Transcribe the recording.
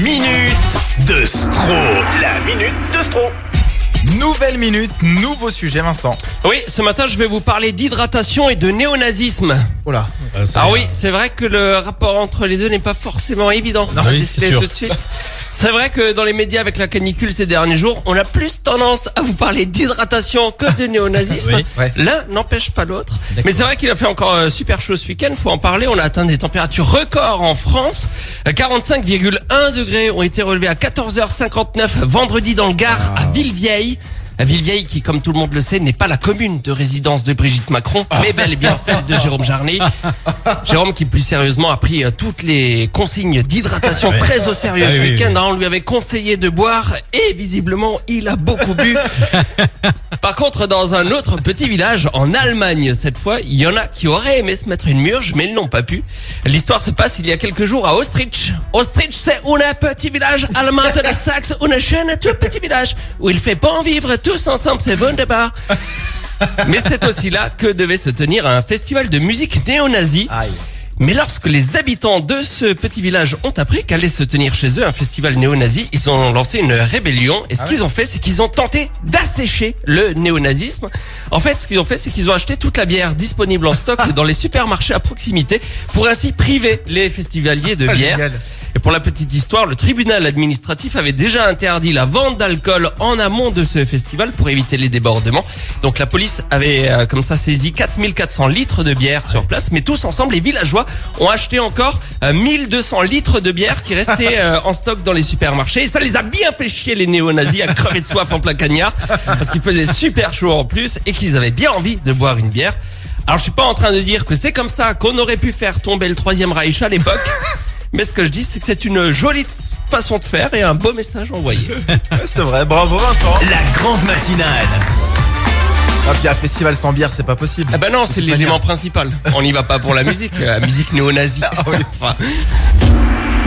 minute de Stro. La minute de Stro. Nouvelle minute, nouveau sujet, Vincent. Oui, ce matin, je vais vous parler d'hydratation et de néonazisme. Oh là. Ah oui, c'est vrai que le rapport entre les deux n'est pas forcément évident à oui, déceler c'est sûr. tout de suite. C'est vrai que dans les médias avec la canicule ces derniers jours, on a plus tendance à vous parler d'hydratation que de néonazisme. Oui. Ouais. L'un n'empêche pas l'autre. Mais c'est vrai qu'il a fait encore euh, super chaud ce week-end, faut en parler. On a atteint des températures records en France. Euh, 45,1 degrés ont été relevés à 14h59 vendredi dans le Gard à Villevieille. Villevieille qui, comme tout le monde le sait, n'est pas la commune de résidence de Brigitte Macron, mais bel et bien celle de Jérôme Jarnet. Jérôme qui plus sérieusement a pris euh, toutes les consignes d'hydratation Ouais. très au sérieux Ah ce week-end. hein. On lui avait conseillé de boire et visiblement il a beaucoup bu. Par contre, dans un autre petit village, en Allemagne cette fois, il y en a qui auraient aimé se mettre une murge, mais ils n'ont pas pu. L'histoire se passe il y a quelques jours à Ostrich. Ostrich, c'est un petit village allemand de la Saxe, une chaîne tout petit village où il fait bon vivre tous ensemble, c'est wunderbar. Mais c'est aussi là que devait se tenir un festival de musique néo-nazie. Aïe. Mais lorsque les habitants de ce petit village ont appris qu'allait se tenir chez eux un festival néo-nazi, ils ont lancé une rébellion. Et ce Ah qu'ils ont fait, c'est qu'ils ont tenté d'assécher le néo-nazisme. En fait, ce qu'ils ont fait, c'est qu'ils ont acheté toute la bière disponible en stock dans les supermarchés à proximité pour ainsi priver les festivaliers de Ah, bière. génial. Et pour la petite histoire, le tribunal administratif avait déjà interdit la vente d'alcool en amont de ce festival pour éviter les débordements. Donc la police avait euh, comme ça saisi 4400 litres de bière sur place, mais tous ensemble, les villageois ont acheté encore euh, 1200 litres de bière qui restaient euh, en stock dans les supermarchés. Et ça les a bien fait chier les néo-nazis à crever de soif en plein cagnard, parce qu'il faisait super chaud en plus et qu'ils avaient bien envie de boire une bière. Alors je suis pas en train de dire que c'est comme ça qu'on aurait pu faire tomber le troisième Reich à l'époque. Mais ce que je dis, c'est que c'est une jolie façon de faire et un beau message envoyé. C'est vrai, bravo Vincent. La grande matinale. Ah, puis un festival sans bière, c'est pas possible. Ah ben non, c'est l'élément principal. On n'y va pas pour la musique, la musique néo-nazie. Ah oui. Enfin,